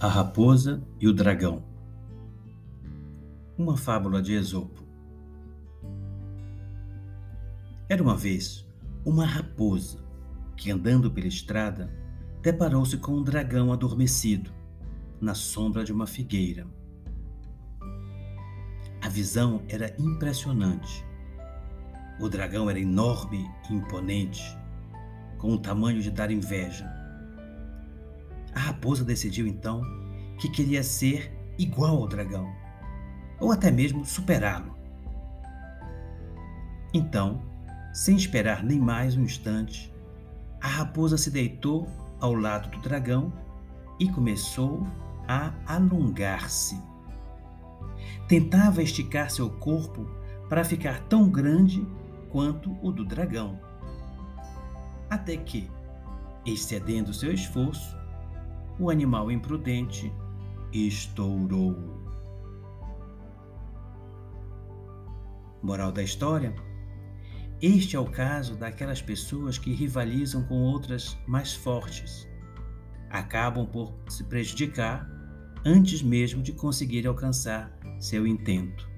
A Raposa e o Dragão Uma fábula de Esopo Era uma vez uma raposa que, andando pela estrada, deparou-se com um dragão adormecido na sombra de uma figueira. A visão era impressionante. O dragão era enorme e imponente, com o tamanho de dar inveja a raposa decidiu então que queria ser igual ao dragão, ou até mesmo superá-lo. Então, sem esperar nem mais um instante, a raposa se deitou ao lado do dragão e começou a alongar-se. Tentava esticar seu corpo para ficar tão grande quanto o do dragão. Até que, excedendo seu esforço, o animal imprudente estourou. Moral da história? Este é o caso daquelas pessoas que rivalizam com outras mais fortes. Acabam por se prejudicar antes mesmo de conseguir alcançar seu intento.